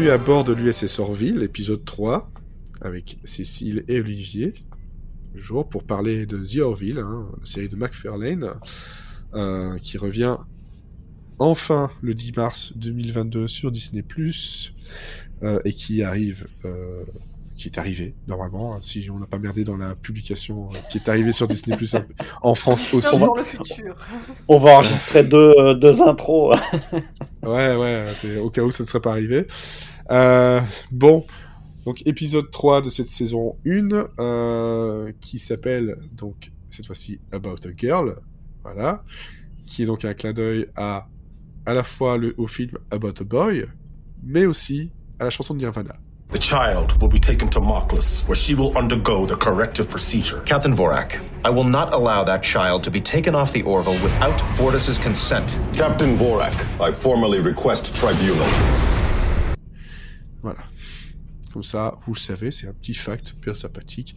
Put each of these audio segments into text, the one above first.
Bienvenue à bord de l'USS Orville, épisode 3, avec Cécile et Olivier. Jour pour parler de The Orville, hein, la série de McFarlane, euh, qui revient enfin le 10 mars 2022 sur Disney+, euh, et qui arrive, euh, qui est arrivé normalement, hein, si on n'a pas merdé dans la publication, euh, qui est arrivé sur Disney+, en France aussi. Le futur. On va enregistrer deux, euh, deux intros. Ouais, ouais, c'est au cas où ça ne serait pas arrivé. Euh, bon, donc épisode 3 de cette saison 1, euh, qui s'appelle donc cette fois-ci About a Girl, voilà, qui est donc un clin d'œil à à la fois le, au film About a Boy, mais aussi à la chanson de Nirvana. The child will be taken to Moklas, where she will undergo the corrective procedure. Captain Vorak, I will not allow that child to be taken off the Orville without Bordis's consent. Captain Vorak, I formally request tribunal. Voilà. Comme ça, vous le savez, c'est un petit fact bien sympathique.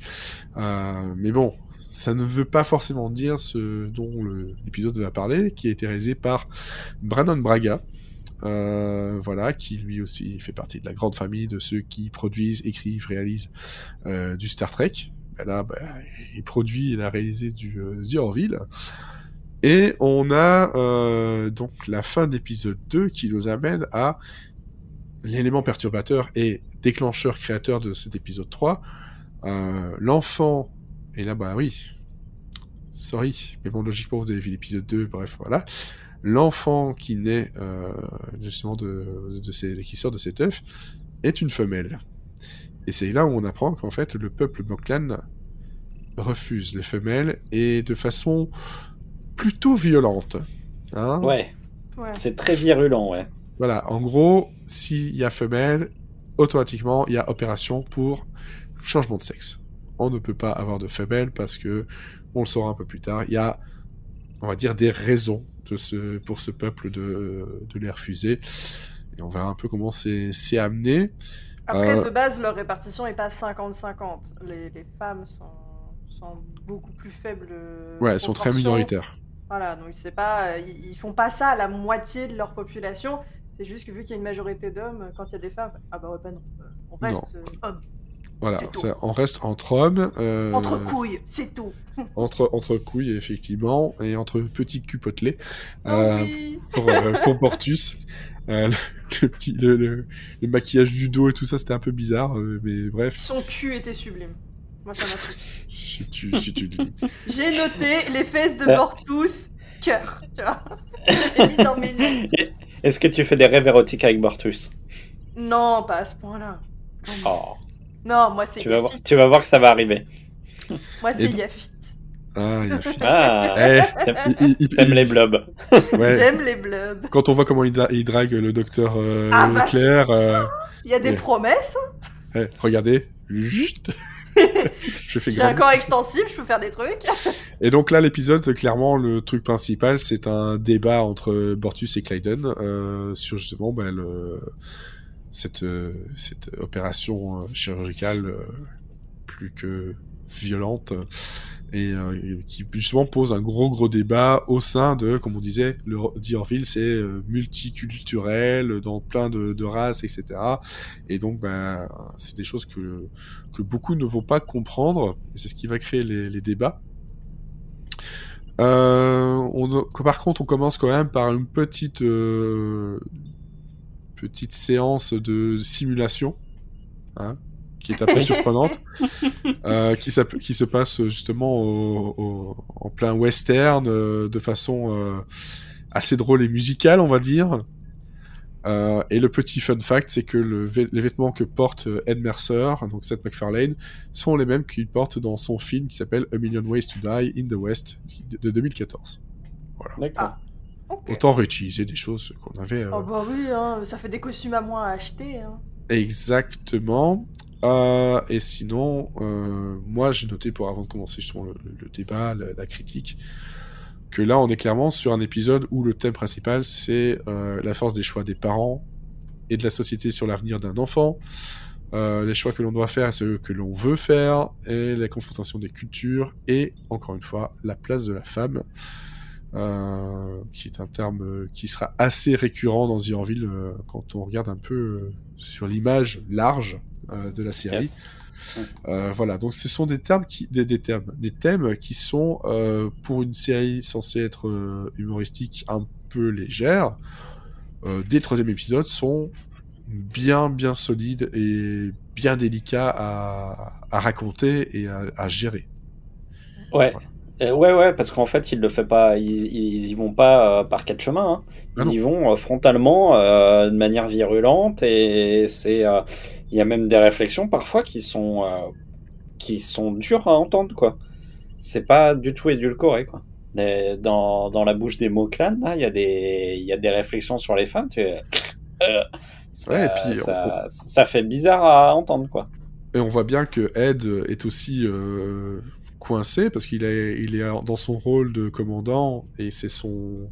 Euh, mais bon, ça ne veut pas forcément dire ce dont l'épisode va parler, qui a été réalisé par Brandon Braga. Euh, voilà, qui lui aussi fait partie de la grande famille de ceux qui produisent, écrivent, réalisent euh, du Star Trek. Ben là, ben, il produit, il a réalisé du The Orville. Et on a donc la fin de l'épisode 2 qui nous amène à l'élément perturbateur et déclencheur créateur de cet épisode 3, euh, l'enfant, et là bah oui, sorry, mais bon logiquement vous avez vu l'épisode 2, bref voilà, l'enfant qui naît euh, justement de, de ces, qui sort de cet œuf est une femelle. Et c'est là où on apprend qu'en fait le peuple Moklan refuse les femelles et de façon plutôt violente. Hein Ouais, Ouais. c'est très virulent, ouais. Voilà, en gros, s'il y a femelle, automatiquement, il y a opération pour changement de sexe. On ne peut pas avoir de femelle parce que, on le saura un peu plus tard, il y a, on va dire, des raisons de ce, pour ce peuple de, de les refuser. Et on verra un peu comment c'est amené. Après, Euh, de base, leur répartition est pas 50-50. Les, les femmes sont, sont beaucoup plus faibles. Ouais, elles sont très minoritaires. Voilà, donc c'est pas, ils, ils font pas ça à la moitié de leur population. C'est juste que vu qu'il y a une majorité d'hommes, quand il y a des femmes, ah bah ouais, bah non, euh, on reste Non. euh, hommes. Voilà, ça, on reste entre hommes. euh, Entre couilles, c'est tout. Entre, entre couilles, effectivement, et entre petits culs potelés. Oh Euh, oui. pour, euh, pour Portus. Euh, le, le petit, le, le- le maquillage du dos et tout ça, c'était un peu bizarre, euh, mais bref, Son cul était sublime. Moi, ça m'a si tu, si tu le dis. J'ai noté les fesses de Euh. Mortus, cœur, tu vois. Mis dans mes. Est-ce que tu fais des rêves érotiques avec Mortus Non, pas à ce point-là. Non, Oh, Non, moi c'est tu vas, voir, Yafit. tu vas voir que ça va arriver. Moi c'est Et- Yafit. Ah, il y a fait. Ah, Eh, t'aimes les blobs. ouais, J'aime les blobs. quand on voit comment il, dra- il drague le docteur euh, Ah, bah, Leclerc, euh, Il y a des Ouais. promesses. eh, regardez. je fais J'ai un corps extensible, je peux faire des trucs. Et donc là, l'épisode, clairement, le truc principal, c'est un débat entre Bortus et Clyden euh, sur justement bah, le, cette, euh, cette opération euh, chirurgicale plus que violente et euh, qui justement pose un gros gros débat au sein de, comme on disait, le The Orville, c'est euh, multiculturel, dans plein de, races, etc. Et donc, bah, c'est des choses que, que beaucoup ne vont pas comprendre, c'est ce qui va créer les, débats. Euh, par contre, on commence quand même par une petite petite séance de simulation, hein, qui est un peu surprenante, euh, qui, se passe justement au, au- en plein western, euh, de façon euh, assez drôle et musicale, on va dire. Euh, et le petit fun fact, c'est que le les vêtements que porte euh, Ed Mercer, donc Seth MacFarlane, sont les mêmes qu'il porte dans son film qui s'appelle A Million Ways to Die in the West de 2014. D'accord. Ah. Ok. Autant réutiliser des choses qu'on avait. euh, Oh bah oui, hein, ça fait des costumes à moins à acheter. Hein. Exactement. Euh, et sinon, euh, moi j'ai noté pour avant de commencer justement le, débat, la, critique, que là on est clairement sur un épisode où le thème principal c'est euh, la force des choix des parents et de la société sur l'avenir d'un enfant, les choix que l'on doit faire et ceux que l'on veut faire, et la confrontation des cultures, et encore une fois la place de la femme. qui est un terme qui sera assez récurrent dans The Orville quand on regarde un peu sur l'image large de la série. Yes. Euh, voilà, donc ce sont des termes qui, des, des termes, des thèmes qui sont euh, pour une série censée être euh, humoristique un peu légère. Euh, le troisième épisode sont bien bien solides et bien délicats à, à raconter et à, à gérer. Ouais. Voilà. Euh, ouais, ouais, parce qu'en fait, ils le fait pas, ils, ils y vont pas euh, par quatre chemins. hein. Ah Ils y vont euh, frontalement, euh, de manière virulente, et c'est, euh, il y a même des réflexions parfois qui sont, euh, qui sont dures à entendre, quoi. C'est pas du tout édulcoré, quoi. Les- dans, dans la bouche des mots clans, il y a des, il y a des réflexions sur les femmes. Tu... euh, ça, Ouais, et puis, ça, ça fait bizarre à entendre, quoi. Et on voit bien que Ed est aussi euh, coincé parce qu'il est, il est dans son rôle de commandant et c'est son,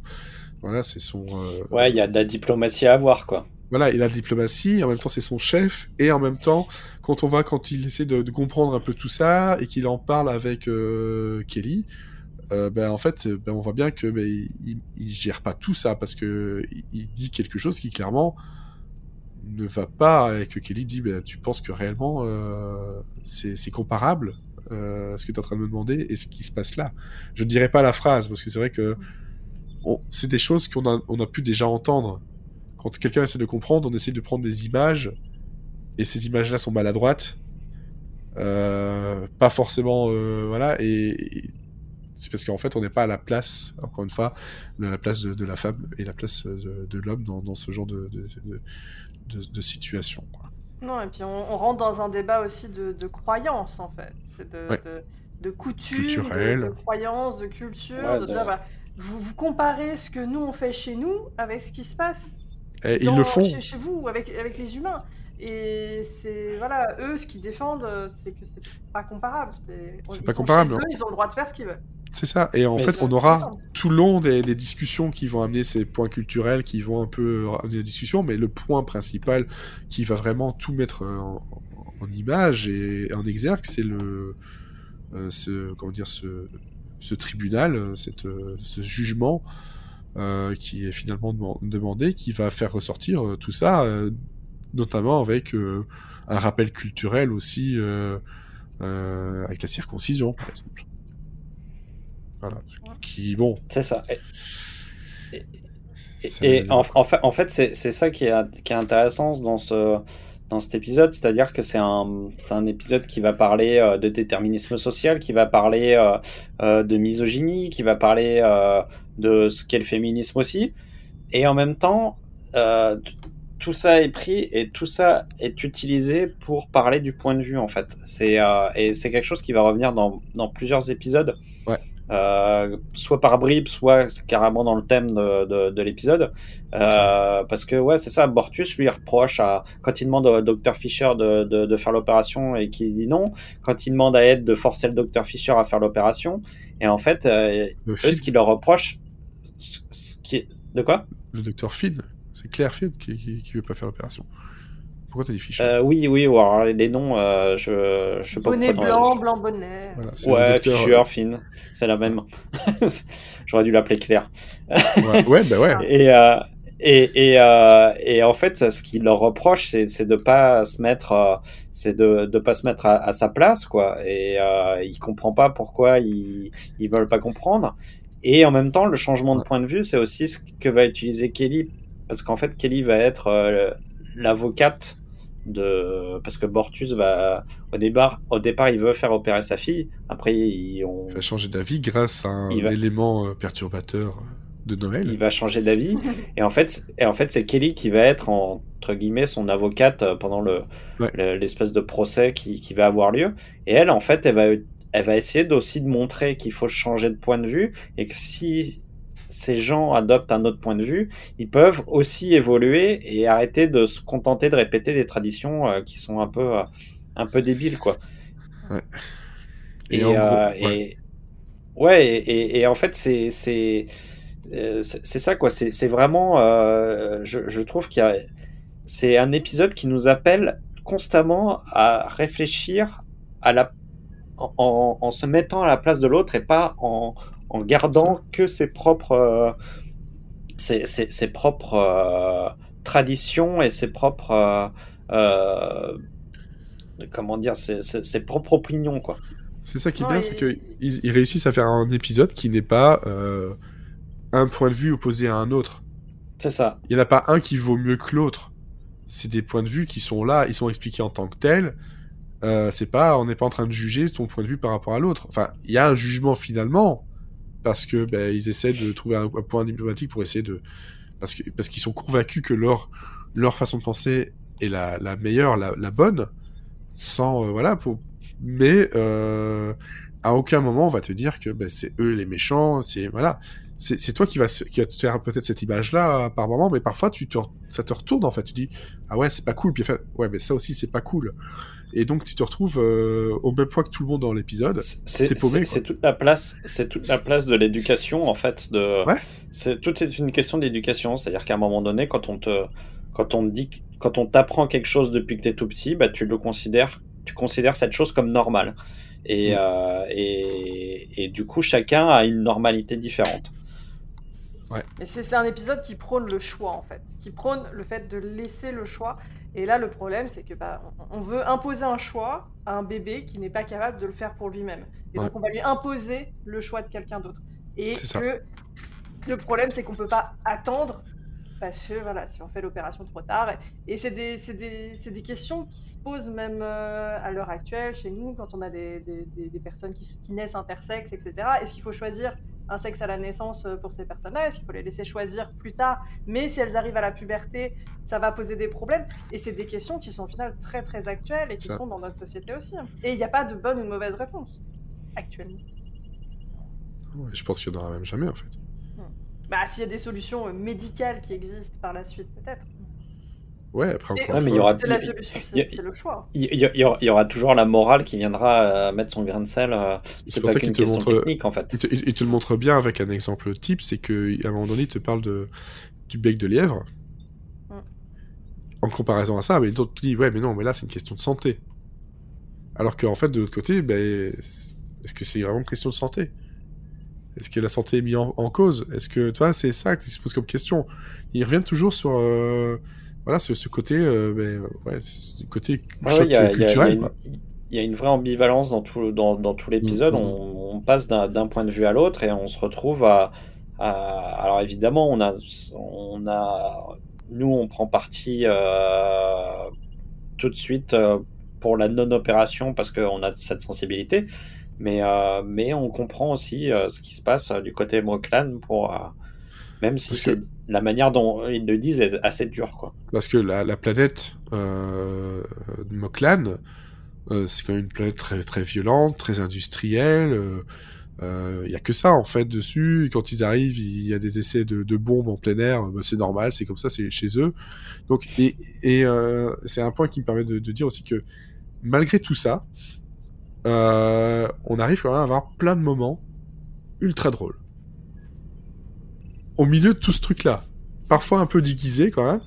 voilà, c'est son, euh, Ouais, il y a de la diplomatie à avoir, quoi. Voilà, il a la diplomatie, en même temps c'est son chef, et en même temps, quand on voit quand il essaie de, comprendre un peu tout ça, et qu'il en parle avec euh, Kelly, euh, ben en fait, ben, on voit bien que ben, il, gère pas tout ça, parce que il, dit quelque chose qui clairement ne va pas, et que Kelly dit, ben, tu penses que réellement euh, c'est comparable à ce que tu es en train de me demander et ce qui se passe là. Je ne dirais pas la phrase, parce que c'est vrai que c'est des choses qu'on a, on a pu déjà entendre quand quelqu'un essaie de comprendre, on essaie de prendre des images, et ces images-là sont maladroites, euh, pas forcément, euh, voilà, et, et c'est parce qu'en fait, on n'est pas à la place, encore une fois, de la place de, de la femme et la place de, de l'homme dans, dans ce genre de, de, de, de- de situation. Quoi. Non, et puis on, on rentre dans un débat aussi de, de croyances, en fait. C'est de, Ouais. de, de Culturel. de, de croyances, de culture, Ouais, de de- dire, bah, vous, vous comparez ce que nous on fait chez nous avec ce qui se passe Et ils le font. Chez, chez vous, avec, avec les humains. Et c'est, voilà, eux, ce qu'ils défendent, c'est que c'est pas comparable. C'est pas comparable, chez non. eux, ils ont le droit de faire ce qu'ils veulent. C'est ça. Et en Mais fait, on aura tout le long des, des discussions qui vont amener ces points culturels, qui vont un peu amener la discussion, mais le point principal qui va vraiment tout mettre en, en image et en exergue, c'est le, euh, ce, comment dire, ce, ce tribunal, euh, cette, euh, ce jugement euh, qui est finalement deman- demandé, qui va faire ressortir euh, tout ça, euh, notamment avec un rappel culturel aussi, avec la circoncision, par exemple. Voilà. Qui, bon, C'est ça. Et, en, fait, en fait c'est c'est ça qui est, qui est intéressant dans, ce, dans cet épisode, c'est-à-dire que c'est un, un épisode qui va parler euh, de déterminisme social, qui va parler euh, euh, de misogynie, qui va parler de ce qu'est le féminisme aussi, et en même temps, tout ça est pris et tout ça est utilisé pour parler du point de vue en fait. C'est et c'est quelque chose qui va revenir dans, dans plusieurs épisodes. Euh, soit par bribes, soit carrément dans le thème de, de, de l'épisode. Euh, parce que ouais, c'est ça. Bortus lui reproche à quand il demande au Dr Fisher de, de, faire l'opération et qu'il dit non. Quand il demande à Ed de forcer le Dr Fisher à faire l'opération. Et en fait, euh, le eux, ce qu'ils leur reprochent, ce- ce qui est de quoi? Le docteur Finn, c'est Claire Finn qui, qui, qui veut pas faire l'opération. Pourquoi t'as dit euh, Oui, oui. Ou alors les noms, euh, je je sais pas Bonnet pourquoi blanc, blanc bonnet. Voilà, Ouais, docteur, Fisher, Finn, c'est la même. J'aurais dû l'appeler Claire. euh, ouais, ouais, bah ouais. Et, euh, et, et, euh, et en fait, ce qu'il leur reproche, c'est, de pas se mettre, euh, c'est de, de pas se mettre à, à sa place, quoi. Et euh, il comprend pas pourquoi ils, ils veulent pas comprendre. Et en même temps, le changement de point de vue, c'est aussi ce que va utiliser Kelly, parce qu'en fait, Kelly va être euh, l'avocate de, parce que Bortus va, au départ, au départ, il veut faire opérer sa fille. Après, il, va changer d'avis grâce à un va- élément euh, perturbateur de Noël. il va changer d'avis. et en fait, et en fait, c'est Kelly qui va être entre guillemets son avocate euh, pendant le Ouais. le- l'espèce de procès qui, qui va avoir lieu. Et elle, en fait, elle va elle va essayer aussi de montrer qu'il faut changer de point de vue et que si ces gens adoptent un autre point de vue, ils peuvent aussi évoluer et arrêter de se contenter de répéter des traditions euh, qui sont un peu euh, un peu débiles quoi. Et Et, en gros, euh, ouais. et- ouais, et, et- et en fait, c'est c'est ça quoi. C'est c'est vraiment, je, je trouve qu'il y a, c'est un épisode qui nous appelle constamment à réfléchir à la en, en- en se mettant à la place de l'autre et pas en, en gardant que ses propres, euh, ses, ses- ses propres euh, traditions et ses propres, euh, euh, comment dire, ses, ses- ses propres opinions, quoi. C'est ça qui est bien, c'est qu'ils ils réussissent à faire un épisode qui n'est pas euh, un point de vue opposé à un autre. C'est ça. Il n'y en a pas un qui vaut mieux que l'autre. C'est des points de vue qui sont là, ils sont expliqués en tant que tels. Euh, c'est pas, on n'est pas en train de juger ton point de vue par rapport à l'autre. Enfin, il y a un jugement finalement parce que ben, ils essaient de trouver un, point diplomatique pour essayer de parce que parce qu'ils sont convaincus que leur leur façon de penser est la, la meilleure, la, la bonne, sans euh, voilà pour mais euh, à aucun moment on va te dire que ben, c'est eux les méchants, c'est voilà, c'est toi qui va se- qui va te faire peut-être cette image là par moment, mais parfois tu te, ça te retourne en fait, tu dis ah ouais c'est pas cool, puis fait, ouais mais ça aussi c'est pas cool, et donc tu te retrouves euh, au même point que tout le monde dans l'épisode. C'est paumé, c'est- toute la place, c'est toute la place de l'éducation en fait. De, Ouais. c'est tout est une question d'éducation, c'est-à-dire qu'à un moment donné, quand on te, quand on te dit, quand on t'apprend quelque chose depuis que t'es tout petit, bah tu le considères, tu considères cette chose comme normale. Et, Mm. euh, et, et du coup, chacun a une normalité différente. Mais c'est un épisode qui prône le choix en fait, qui prône le fait de laisser le choix. Et là, le problème, c'est que bah, on veut imposer un choix à un bébé qui n'est pas capable de le faire pour lui-même. Et donc, Ouais. on va lui imposer le choix de quelqu'un d'autre. Et que le problème, c'est qu'on peut pas attendre parce que voilà, si on fait l'opération trop tard. Et c'est des, questions qui se posent même euh, à l'heure actuelle chez nous quand on a des, personnes qui naissent intersexes, etc. Est-ce qu'il faut choisir un sexe à la naissance euh, pour ces personnes-là Est-ce qu'il faut les laisser choisir plus tard? Mais si elles arrivent à la puberté, ça va poser des problèmes. Et c'est des questions qui sont au final très très actuelles et qui Ça. sont dans notre société aussi. Et il n'y a pas de bonne ou de mauvaise réponse actuellement. Ouais, Je pense qu'il y en aura même jamais en fait. Bah, s'il y a des solutions euh, médicales qui existent par la suite, peut-être. Ouais, après encore Ouais, mais il y aura- C'est la solution, c'est le choix. Il y, aura, il y aura toujours la morale qui viendra euh, mettre son grain de sel. euh, c'est c'est pour pas ça qu'une qu'il te question montre technique en fait. Il te, il- il te le montre bien avec un exemple type, c'est qu'à un moment donné, il te parle de, du bec de lièvre. Mm. En comparaison à ça, mais l'autre te dit, ouais, mais non, mais là, c'est une question de santé. Alors qu'en fait, de l'autre côté, ben, est-ce que c'est vraiment une question de santé? Est-ce que la santé est mise en, en cause? Est-ce que, tu vois, c'est ça qui se pose comme question. Ils reviennent toujours sur, euh, voilà, ce, ce côté, euh, ben, ouais, ce côté choc y, a- il y culturel. il y a une vraie ambivalence dans tout, dans, dans tout l'épisode. Mhm. On, on passe d'un point de vue à l'autre et on se retrouve à, à- Alors évidemment, on a, on a, nous, on prend parti euh, tout de suite euh, pour la non-opération parce qu'on a cette sensibilité. Mais, euh, mais on comprend aussi ce qui se passe du côté Moklan pour. Même si que- la manière dont ils le disent est assez dure, quoi. Parce que la, la planète euh, Moklan, euh, c'est quand même une planète très, très violente, très industrielle. Il euh, y a que ça en fait dessus. Et quand ils arrivent, il y a des essais de, de bombes en plein air. Bah, c'est normal, c'est comme ça, c'est chez eux. Donc, et, et c'est un point qui me permet de, de dire aussi que malgré tout ça, on arrive quand même à avoir plein de moments ultra drôles. Au milieu de tout ce truc-là, parfois un peu déguisé quand même,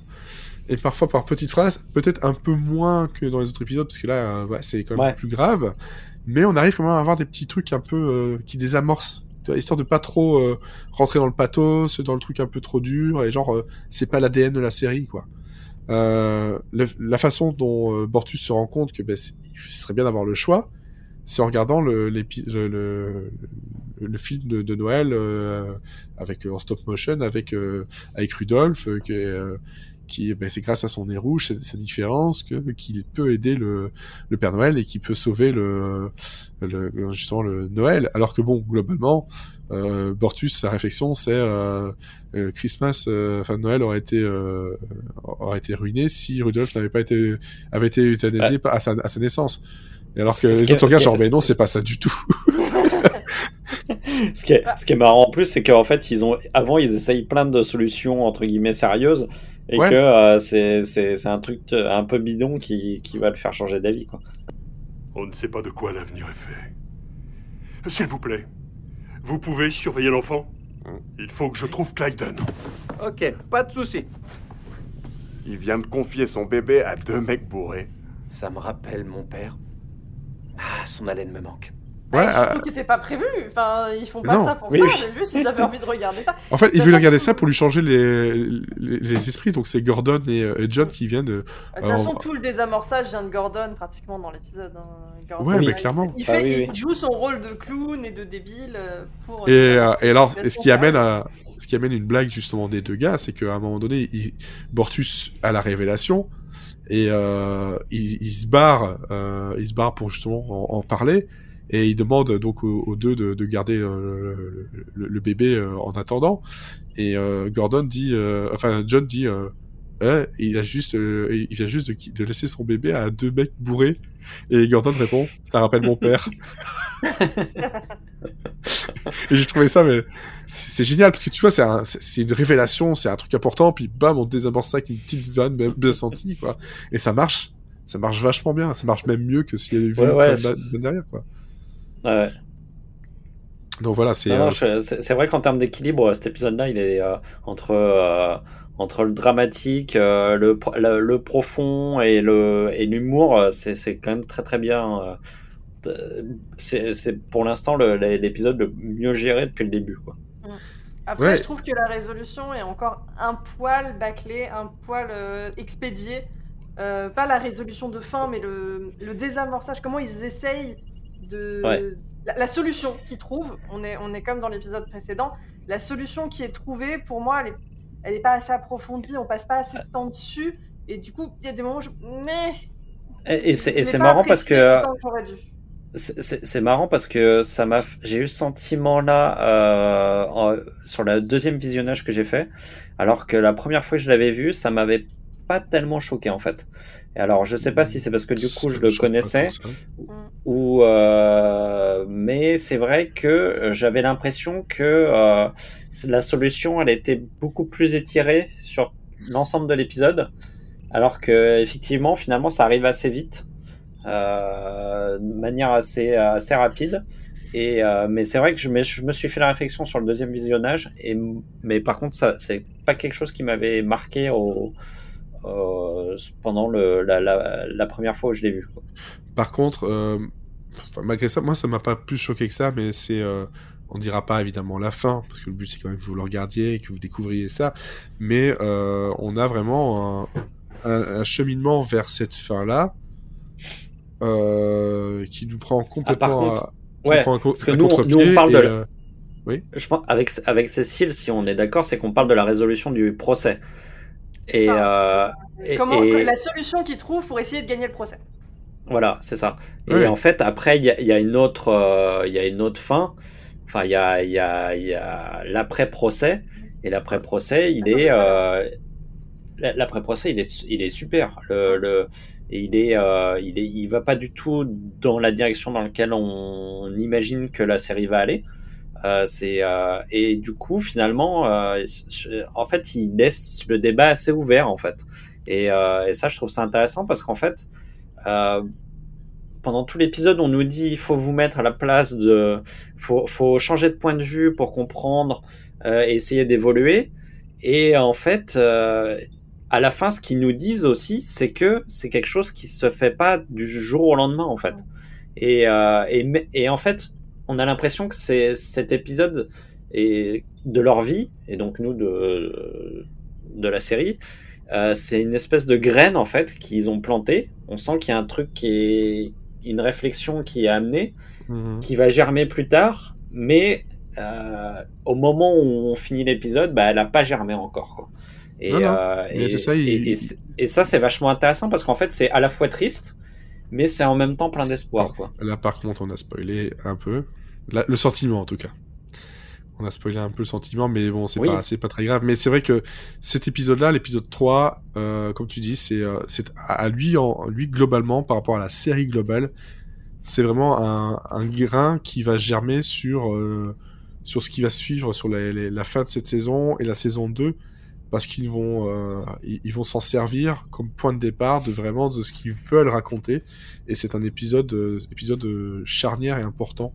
et parfois par petites phrases, peut-être un peu moins que dans les autres épisodes, parce que là, euh, ouais, c'est quand même Ouais. plus grave, mais on arrive quand même à avoir des petits trucs un peu euh, qui désamorcent, histoire de pas trop euh, rentrer dans le pathos, dans le truc un peu trop dur, et genre, c'est pas l'ADN de la série, quoi. Le- la façon dont Bortus se rend compte que ben, ce serait bien d'avoir le choix, c'est en regardant le, l'épi- le, le, le- film de, de Noël euh, avec en stop motion avec euh, avec Rudolph euh, qui, est, euh, qui ben, c'est grâce à son nez rouge, sa, sa différence que qu'il peut aider le, le Père Noël et qui peut sauver le, le justement le Noël. Alors que bon, globalement, euh, Bortus, sa réflexion, c'est euh, euh, Christmas, euh, enfin Noël aurait été euh, aurait été ruiné si Rudolph n'avait pas été avait été euthanasié à, sa, à sa naissance. Et alors que les autres regardent genre mais non, c'est pas ça du tout. Ce qui, est, ce qui est marrant en plus, c'est qu'en fait, ils ont, avant, ils essayent plein de solutions entre guillemets sérieuses et Ouais. que euh, c'est, c'est, c'est un truc euh, un peu bidon qui, qui va le faire changer d'avis. Quoi. On ne sait pas de quoi l'avenir est fait. S'il vous plaît, vous pouvez surveiller l'enfant? Il faut que je trouve Clyden. Ok, pas de souci. Il vient de confier son bébé à deux mecs bourrés. Ça me rappelle mon père. Ah, son haleine me manque. Ouais, Ouais, euh, qui n'était pas prévu. Enfin, ils font pas Non. ça pour Oui, ça, oui. mais juste ils avaient envie de regarder ça. En fait, il Ça veut va, regarder ça pour lui changer les, les, les esprits. Donc c'est Gordon et, euh, et John qui viennent. euh, De toute façon, on va- tout le désamorçage vient de Gordon pratiquement dans l'épisode. hein. Ouais, mais clairement. Il, Ah fait, oui, il oui. joue son rôle de clown et de débile euh, pour. Et, euh, et alors, et ce qui amène à, ce qui amène une blague justement des deux gars, c'est qu'à un moment donné, il, Bortus a la révélation et euh, il, il se barre, euh, il se barre pour justement en, en parler et il demande donc aux, aux deux de, de garder euh, le, le- le bébé euh, en attendant. Et euh, Gordon dit, euh, enfin John dit, euh, Eh, il a juste, euh, il vient juste de, laisser son bébé à deux mecs bourrés. Et Gordon répond, ça rappelle mon père. et j'ai trouvé ça, mais c'est génial parce que tu vois, c'est un- c'est c'est une révélation, c'est un truc important, puis bam, on désamorce ça avec une petite vanne bien, bien sentie, quoi. Et ça marche, ça marche vachement bien, ça marche même mieux que s'il y avait vu Ouais, ouais, derrière, quoi. Ouais. Donc voilà, c'est. Non, non, euh, c'est c'est vrai qu'en termes d'équilibre, cet épisode-là, il est euh, entre, euh, entre le dramatique, euh, le, le, le profond et le et l'humour, euh, c'est c'est quand même très très bien. euh, euh, C'est c'est pour l'instant le- l'épisode le mieux géré depuis le début. Quoi. Après, Ouais. je trouve que la résolution est encore un poil bâclée, un poil euh, expédié. Euh, pas la résolution de fin, mais le, le désamorçage. Comment ils essayent de. Ouais. La, la solution qu'ils trouvent, on est, on est comme dans l'épisode précédent, la solution qui est trouvée, pour moi, elle est, elle est pas assez approfondie, on passe pas assez de temps dessus. Et du coup, il y a des moments où je. Mais. Et, et c'est marrant parce que. C'est- marrant parce que ça m'a, j'ai eu ce sentiment-là euh, en- sur le deuxième visionnage que j'ai fait, alors que la première fois que je l'avais vu, ça m'avait pas tellement choqué en fait. Et alors, je sais pas si c'est parce que du coup je le connaissais ça. ou, euh, mais c'est vrai que j'avais l'impression que euh, la solution, elle était beaucoup plus étirée sur l'ensemble de l'épisode, alors que effectivement, finalement, ça arrive assez vite euh, de manière assez, assez rapide. Et, euh, mais c'est vrai que je me, je me suis fait la réflexion sur le deuxième visionnage, et, mais par contre, ça, c'est pas quelque chose qui m'avait marqué au- pendant le, la, la, la première fois où je l'ai vu. quoi. Par contre, euh, enfin, malgré ça, moi, ça m'a pas plus choqué que ça, mais c'est. euh, on dira pas évidemment la fin, parce que le but c'est quand même que vous le regardiez et que vous découvriez ça, mais euh, on a vraiment un, un- un cheminement vers cette fin-là euh, qui nous prend complètement contre, à, qui ouais, nous prend à co- parce que à nous, on- contre-pied nous, on parle et, de- euh, Je pense avec avec Cécile, si on est d'accord, c'est qu'on parle de la résolution du procès. Et, euh, et- Comment, et- La solution qu'ils trouvent pour essayer de gagner le procès. voilà, c'est ça. Et en fait, après, il y a, il y a une autre, euh, il y a une autre fin. Enfin, il y a, il y a, il y a l'après-procès. Et l'après-procès, il est, euh, l'après-procès, il est, il est super. Le, le, et il est, euh, il est, il va pas du tout dans la direction dans laquelle on imagine que la série va aller. Euh, c'est euh, et du coup finalement, euh, je- en fait, il laisse le débat assez ouvert en fait. Et, et ça, je trouve ça intéressant parce qu'en fait, pendant tout l'épisode, on nous dit il faut vous mettre à la place de, faut, faut changer de point de vue pour comprendre et essayer d'évoluer. Et en fait, à la fin, ce qu'ils nous disent aussi, c'est que c'est quelque chose qui se fait pas du jour au lendemain en fait. Et, euh, et, et en fait, on a l'impression que c'est cet épisode est de leur vie et donc nous de de la série. Euh, c'est une espèce de graine en fait qu'ils ont planté. On sent qu'il y a un truc qui est une réflexion qui est amenée, Mhm. qui va germer plus tard, mais euh, au moment où on finit l'épisode, bah, elle a pas germé encore. Quoi. Et, Non, non. euh, et, ça, il- et- et et ça, c'est vachement intéressant parce qu'en fait, c'est à la fois triste, mais c'est en même temps plein d'espoir. quoi. Là, par contre, on a spoilé un peu. Là, le sentiment, en tout cas. On a spoilé un peu le sentiment, mais bon, c'est Oui. pas, c'est pas très grave. Mais c'est vrai que cet épisode-là, l'épisode 3, euh, comme tu dis, c'est, euh, c'est à lui, en, lui, globalement, par rapport à la série globale, c'est vraiment un, un grain qui va germer sur, euh, sur ce qui va suivre sur la, la- la fin de cette saison et la saison 2 parce qu'ils vont euh, ils, ils vont s'en servir comme point de départ de vraiment de ce qu'ils veulent raconter et c'est un épisode euh, épisode euh, charnière et important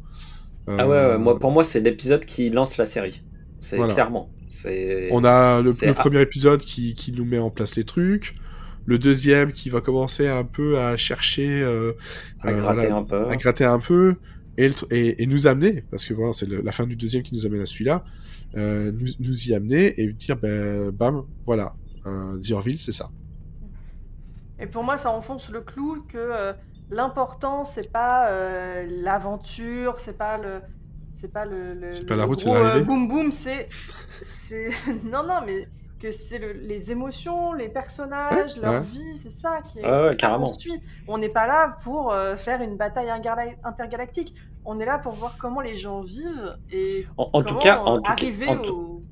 Ah ouais, ouais, moi, pour moi, c'est l'épisode qui lance la série. C'est Voilà. clairement. C'est. on a le, premier épisode qui, qui nous met en place les trucs le deuxième qui va commencer un peu à chercher à gratter voilà, un peu. à gratter un peu et, nous amener, parce que voilà, c'est le- la fin du deuxième qui nous amène à celui-là, euh, nous, nous y amener et dire, ben, bam, voilà, euh, The Orville, c'est ça. Et pour moi, ça enfonce le clou que euh, l'important, c'est pas euh, l'aventure, c'est pas le. C'est pas le. le- C'est pas la route, c'est euh, l'arrivée. boum boum, c'est. c'est- non, non, mais que c'est le- les émotions, les personnages, Ouais, leur ouais. vie, c'est ça qui est. Ouais, ça carrément. On n'est pas là pour euh, faire une bataille intergala- intergalactique. On est là pour voir comment les gens vivent et En, en tout comment, cas, en tout, arriver en tout- au.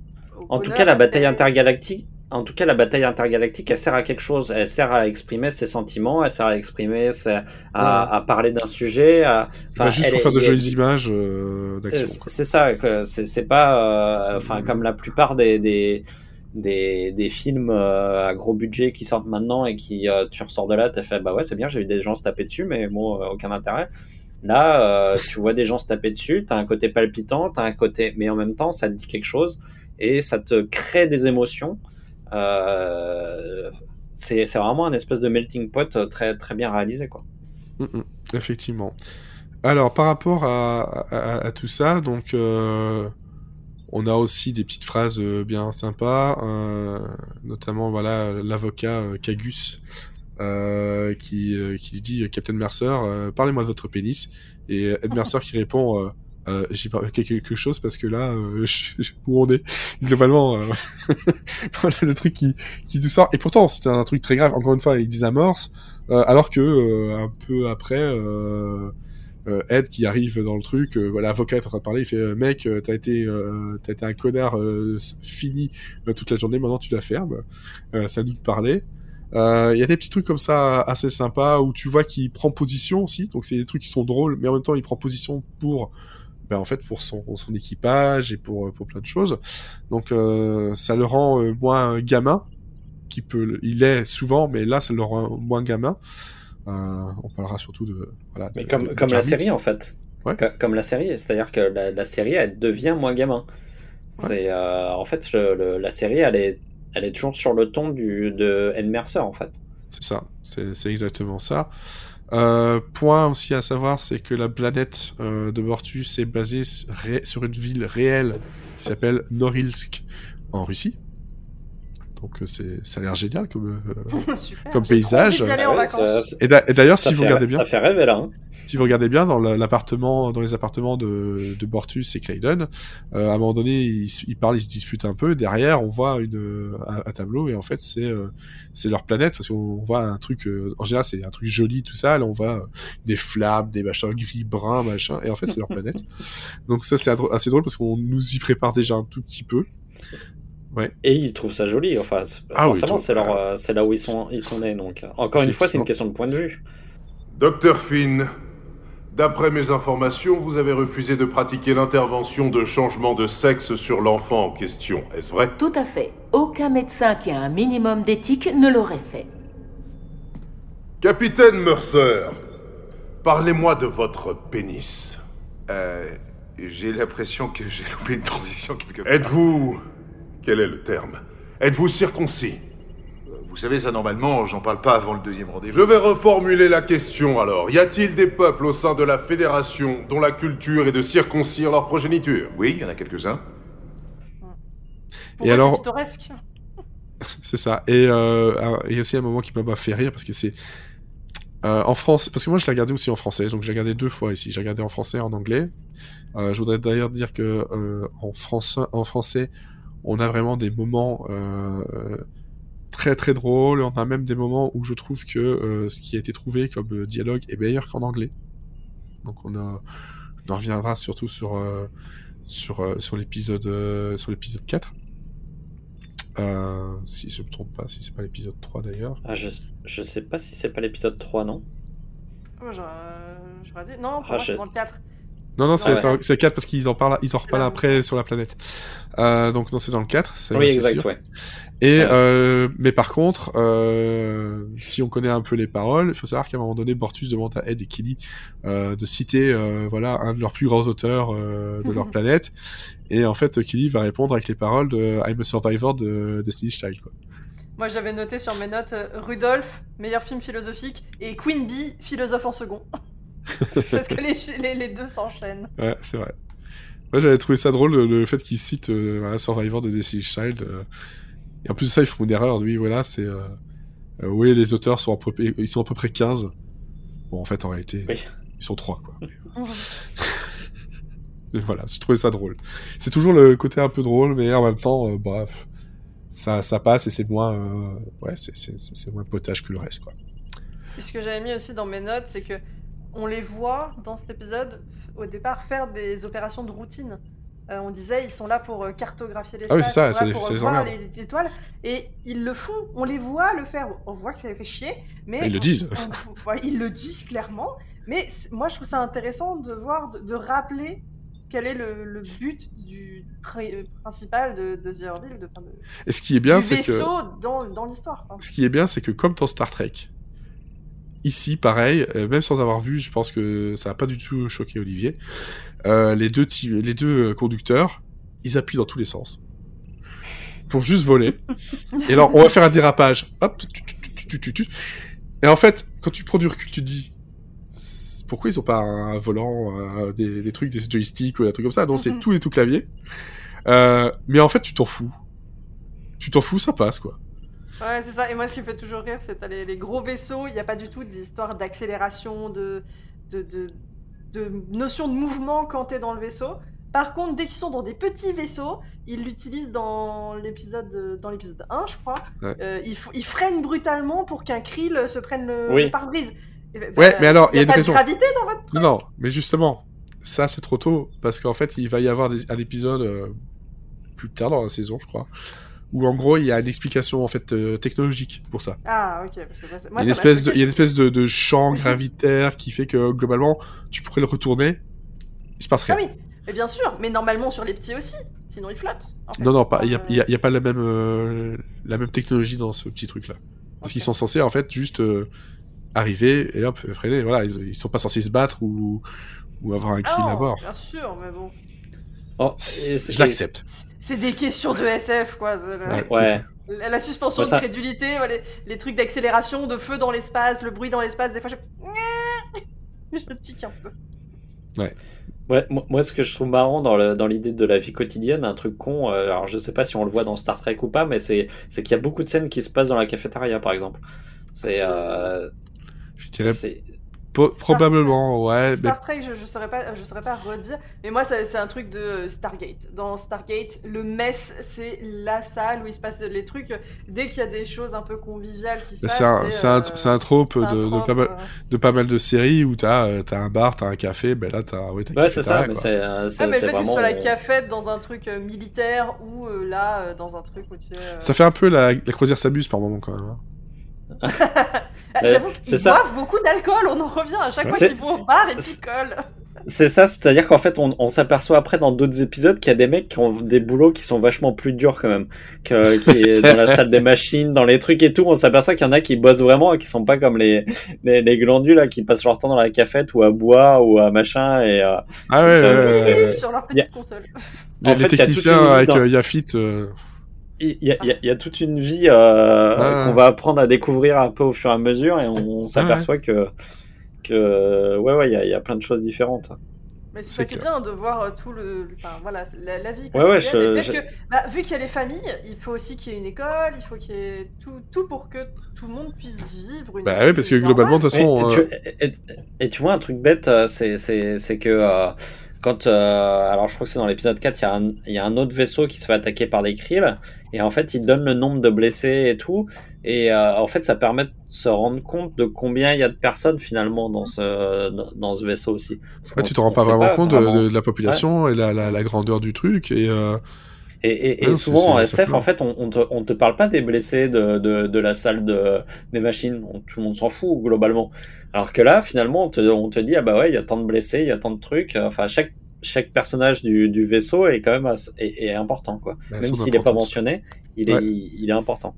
au En tout bonheur cas, la bataille intergalactique, en tout cas, la bataille intergalactique, elle sert à quelque chose. Elle sert à exprimer ses sentiments, elle sert à exprimer, ses- à, Ouais. à parler d'un sujet. À, pas juste elle pour est- faire de jolies images euh, d'action. Euh. C'est ça, que c'est c'est pas, euh, enfin, comme la plupart des, des, des, des films euh, à gros budget qui sortent maintenant et qui, euh, tu ressors de là, t'as fait, bah ouais, c'est bien, j'ai vu des gens se taper dessus, mais bon, aucun intérêt. Là, euh, tu vois des gens se taper dessus, t'as un côté palpitant, t'as un côté, mais en même temps, ça te dit quelque chose et ça te crée des émotions. Euh, c'est vraiment un espèce de melting pot très, très bien réalisé, quoi. Mm, mm, effectivement. Alors, par rapport à, tout ça, donc, euh, on a aussi des petites phrases bien sympas, notamment, voilà, l'avocat Cagus, euh, qui, euh, qui dit euh, Captain Mercer, euh, parlez-moi de votre pénis. Et Ed Mercer qui répond J'ai pas quelque chose parce que là, je- où on est Globalement, voilà le truc qui, qui nous sort. Et pourtant, c'était un truc très grave. Encore une fois, il désamorce. Euh, alors que un peu après, Ed qui arrive dans le truc, euh, voilà, l'avocat est en train de parler, il fait euh, mec, euh, t'as été, t'as été un connard fini toute la journée, maintenant tu la fermes. À nous de parler. Euh, Il y a des petits trucs comme ça assez sympas où tu vois qu'il prend position aussi, donc c'est des trucs qui sont drôles, mais en même temps il prend position pour, ben en fait pour son, son équipage et pour pour plein de choses. Donc euh, ça le rend euh, moins gamin, qui peut, il est souvent, mais là ça le rend moins gamin. Euh, on parlera surtout de voilà. Mais comme, de- de comme la série en fait. Ouais. Co- Comme la série, c'est-à-dire que la, la série elle devient moins gamin. C'est euh, en fait le- le- la série elle est elle est toujours sur le ton du de Ed Mercer en fait. C'est ça, c'est exactement ça. Euh, point aussi à savoir, c'est que la planète euh, de Mortus est basée sur une ville réelle qui s'appelle Norilsk en Russie. Donc euh, c'est ça a l'air génial comme euh, Super, comme paysage. envie d'y aller en Ouais, vacances. ça- Et d'a- et d'ailleurs, si vous regardez bien, ça fait rêver là. hein. si vous regardez bien dans la- l'appartement, dans les appartements de, de Bortus et Clayton, euh, à un moment donné, ils, parlent, ils se disputent un peu. Derrière, on voit une, un, un tableau et en fait, c'est euh, c'est leur planète parce qu'on voit un truc. euh, en général, c'est un truc joli, tout ça. Là, on voit euh, des flammes, des machins gris, bruns, machin. Et en fait, c'est leur planète. Donc ça, c'est assez drôle parce qu'on nous y prépare déjà un tout petit peu. Et ils trouvent ça joli. Enfin, c'est- Ah forcément, c'est leur, euh, c'est là où ils sont, ils sont nés. Donc, encore une fois, c'est une question de point de vue. Docteur Finn, d'après mes informations, vous avez refusé de pratiquer l'intervention de changement de sexe sur l'enfant en question. Est-ce vrai? Tout à fait. Aucun médecin qui a un minimum d'éthique ne l'aurait fait. Capitaine Mercer, parlez-moi de votre pénis. Euh, j'ai l'impression que j'ai loupé une transition quelque part. Êtes-vous... Quel est le terme Êtes-vous circoncis Vous savez, ça, normalement, j'en parle pas avant le deuxième rendez-vous. Je vais reformuler la question alors. Y a-t-il des peuples au sein de la Fédération dont la culture est de circoncire leur progéniture? Oui, il y en a quelques-uns. Et alors- c'est pittoresque. C'est ça. Et euh, un- il y a aussi un moment qui m'a fait rire parce que c'est euh, en France, parce que moi je l'ai regardé aussi en français, donc j'ai regardé deux fois ici. J'ai regardé en français et en anglais. Euh, je voudrais d'ailleurs dire que euh, en, français, en français, on a vraiment des moments euh, très très drôles. On a même des moments où je trouve que euh, ce qui a été trouvé comme euh, dialogue est meilleur qu'en anglais. Donc on, a, on en reviendra surtout sur euh, sur euh, sur l'épisode euh, sur l'épisode 4. Euh, si je me trompe pas, si c'est pas l'épisode 3 d'ailleurs. Ah, je, je sais pas si c'est pas l'épisode 3, non? Moi, j'aurais j'aurais dit. Non, pour Ah, moi, je- c'est dans le 4. Non, non, c'est Ouais. le 4 parce qu'ils en parlent, ils en reparlent après sur la planète. Euh, donc non, c'est dans le 4. c'est- Oui, exact, sûr. ouais. Et Ouais. euh, mais par contre, euh, si on connaît un peu les paroles, il faut savoir qu'à un moment donné, Bortus demande à Ed et Kelly euh, de citer euh, voilà un de leurs plus grands auteurs euh, de leur planète. Et en fait, Kelly va répondre avec les paroles de I'm a Survivor de Destiny's Child. Quoi. Moi, j'avais noté sur mes notes euh, Rudolph, meilleur film philosophique, et Queen Bee, philosophe en second. Parce que les, les, les deux s'enchaînent. Ouais, c'est vrai. Moi, j'avais trouvé ça drôle, le, le fait qu'ils citent euh, voilà, Survivor de Destiny Child. euh, et en plus de ça, ils font une erreur. Oui, voilà, c'est... Euh, euh, oui, les auteurs sont à peu, ils sont à peu près 15. Bon, en fait, en réalité, Oui. ils sont 3, quoi. Mais voilà, j'ai trouvé ça drôle. C'est toujours le côté un peu drôle, mais en même temps, euh, bref, ça, ça passe et c'est moins... euh, ouais, c'est- c'est c'est- c'est moins potage que le reste, quoi. Et ce que j'avais mis aussi dans mes notes, c'est que on les voit dans cet épisode au départ faire des opérations de routine. Euh, on disait ils sont là pour euh, cartographier l'espace, Ah oui, c'est ça, les- euh, les les, les étoiles et ils le font. On les voit le faire. On voit que ça les fait chier, mais Ah, ils le disent. on- ils le disent clairement. Mais moi je trouve ça intéressant de voir, de, de rappeler quel est le, le but du pri- principal de, de The Orville, de, Et ce qui est bien, c'est que... dans, dans l'histoire. hein. Ce qui est bien, c'est que comme dans Star Trek, ici, pareil, euh, même sans avoir vu, je pense que ça n'a pas du tout choqué Olivier, euh, les deux, les deux euh, conducteurs, ils appuient dans tous les sens. Pour juste voler. Et alors, on va faire un dérapage. Hop, tu, tu, tu, tu, tu, tu. Et en fait, quand tu prends du recul, tu te dis, pourquoi ils ont pas un volant, un- des, des trucs, des joysticks ou des trucs comme ça? Non, c'est tout et tout clavier. Euh, mais en fait, tu t'en fous. Tu t'en fous, ça passe, quoi. Ouais, c'est ça. Et moi, ce qui me fait toujours rire, c'est les, les gros vaisseaux. Il n'y a pas du tout d'histoire d'accélération, de, de, de, de notion de mouvement quand t'es dans le vaisseau. Par contre, dès qu'ils sont dans des petits vaisseaux, ils l'utilisent dans l'épisode dans l'épisode 1, je crois. Ouais. Euh, ils, ils freinent brutalement pour qu'un krill se prenne le, Oui. le pare-brise. Ben, Ouais, bah, mais alors, il y a y une pas raison. de gravité dans votre. Non, non, mais justement, ça c'est trop tôt, parce qu'en fait, il va y avoir des- un épisode euh, plus tard dans la saison, je crois, où en gros, il y a une explication en fait euh, technologique pour ça. Ah, ok. parce que moi, Il y a une espèce de, choqué. il y a une espèce de, de champ gravitaire qui fait que globalement, tu pourrais le retourner, il se passe Ah rien. oui, mais bien sûr. Mais normalement, sur les petits aussi. Sinon, ils flottent. en fait. Non, non, pas, il y a, Euh, y a- il y a pas la même, euh, la même technologie dans ce petit truc-là. Parce qu'ils sont censés en fait juste euh, arriver et hop, freiner. Voilà, ils, ils sont pas censés se battre ou, ou avoir un Ah kill non, à bord. Bien sûr, mais bon. Oh, Je l'accepte. C'est des questions de SF, quoi. le- Ouais. La, la suspension Ouais, ça- de crédulité, ouais, les, les trucs d'accélération, de feu dans l'espace, le bruit dans l'espace, des fois je... Je tique un peu. Ouais. Ouais, moi, moi, ce que je trouve marrant dans le- dans l'idée de la vie quotidienne, un truc con, euh, alors je sais pas si on le voit dans Star Trek ou pas, mais c'est c'est qu'il y a beaucoup de scènes qui se passent dans la cafétéria, par exemple. C'est. euh, Je dirais c'est- probablement, ouais. mais- Star Trek, je, je saurais pas, je saurais pas redire, mais moi c'est un truc de Stargate. Dans Stargate, le mess, c'est la salle où il se passe les trucs. Dès qu'il y a des choses un peu conviviales qui se Mais passent, C'est un, euh, un trope, c'est un de, de trope, pas mal, euh. de pas mal de séries où t'as euh, t'as un bar, t'as un café, ben là t'as ouais, Ouais, c'est ça, mais c'est euh, c'est- Ouais, mais c'est le fait que tu vraiment. sois la cafette dans un truc militaire ou euh, là dans un truc où tu es. euh, Ça fait un peu la, la croisière s'abuse par moment quand même. hein. Euh, J'avoue c'est qu'ils ça. boivent beaucoup d'alcool, on en revient à chaque fois C'est- qu'ils vont au bar et picolent. C'est ça, c'est-à-dire qu'en fait, on, on s'aperçoit après dans d'autres épisodes qu'il y a des mecs qui ont des boulots qui sont vachement plus durs quand même, que, qui est dans la salle des machines, dans les trucs et tout. On s'aperçoit qu'il y en a qui bossent vraiment et qui sont pas comme les les, les glandus là qui passent leur temps dans la cafette ou à boire ou à machin et. euh, Ah ouais, ça, ouais, ouais, c'est- ouais. sur leur a- petite console. Les, En les fait, toute techniciens avec dans- euh, Yafit, euh, Il y, a, y y toute une vie euh, Ouais. qu'on va apprendre à découvrir un peu au fur et à mesure et on, on s'aperçoit que que ouais ouais il y a, il y a plein de choses différentes. Mais c'est ça qui est bien de voir euh, tout le, le- enfin voilà, la, la vie. Ouais, ouais, je- je- que, bah, vu qu'il y a les familles, il faut aussi qu'il y ait une école, il faut qu'il y ait tout, tout pour que tout le monde puisse vivre une. Bah ouais, parce que globalement, de toute façon, Et, euh, et tu, et- et tu vois un truc bête, c'est c'est c'est que euh, quand euh, alors je crois que c'est dans l'épisode 4, il y a un il y a un autre vaisseau qui se fait attaquer par des krills et en fait il donne le nombre de blessés et tout et euh, en fait ça permet de se rendre compte de combien il y a de personnes finalement dans ce dans, dans ce vaisseau aussi. Ouais, tu te rends pas vraiment compte de- vraiment. de, de la population et la, la, la grandeur du truc. Et, euh, Et, et, et Ouais, c'est- souvent en SF, en fait, on, on, te, on te parle pas des blessés de, de, de la salle de, des machines. On- tout le monde s'en fout globalement. Alors que là, finalement, on te, on te dit ah bah ouais, il y a tant de blessés, il y a tant de trucs. Enfin, chaque chaque personnage du, du vaisseau est quand même assez- est, est important quoi. Bah, même s'il est pas mentionné, il est Ouais. il, il est important.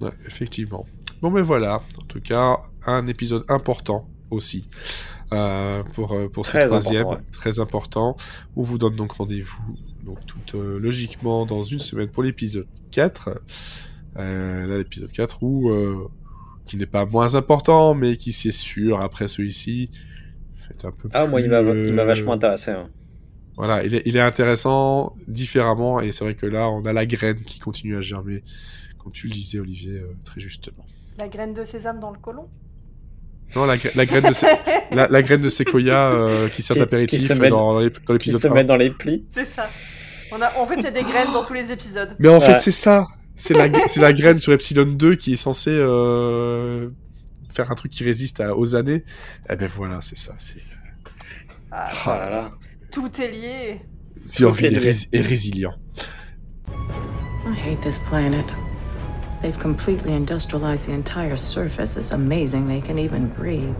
ouais, effectivement. Bon, mais voilà. En tout cas, un épisode important aussi. euh, pour, euh, pour ce troisième, ouais. très important. On vous donne donc rendez-vous, donc tout euh, logiquement, dans une semaine pour l'épisode 4. Euh, là, l'épisode 4, où, euh, qui n'est pas moins important, mais qui, c'est sûr, après celui-ci, est un peu Ah, moi, il m'a plus, il m'a vachement intéressé. hein. Voilà, il est, il est intéressant différemment, et c'est vrai que là, on a la graine qui continue à germer, comme tu le disais, Olivier, euh, très justement. La graine de sésame dans le côlon Non, la, gra- la graine de sé- la, la graine de séquoia euh, qui sert Qui- d'apéritif qui se met- dans, dans Qui l'épisode se 1. met dans les plis. C'est ça. On a... En fait, il y a des graines dans tous les épisodes. Mais en fait, Ouais. c'est ça. C'est la, c'est la graine sur Epsilon 2 qui est censée euh, faire un truc qui résiste à, aux années. Eh ben voilà, c'est ça. C'est Ah, Oh là là. Tout est lié. Sylvie est est, lié. rés- est résilient. I hate this planet. They've completely industrialized the entire surface. It's amazing they can even breathe.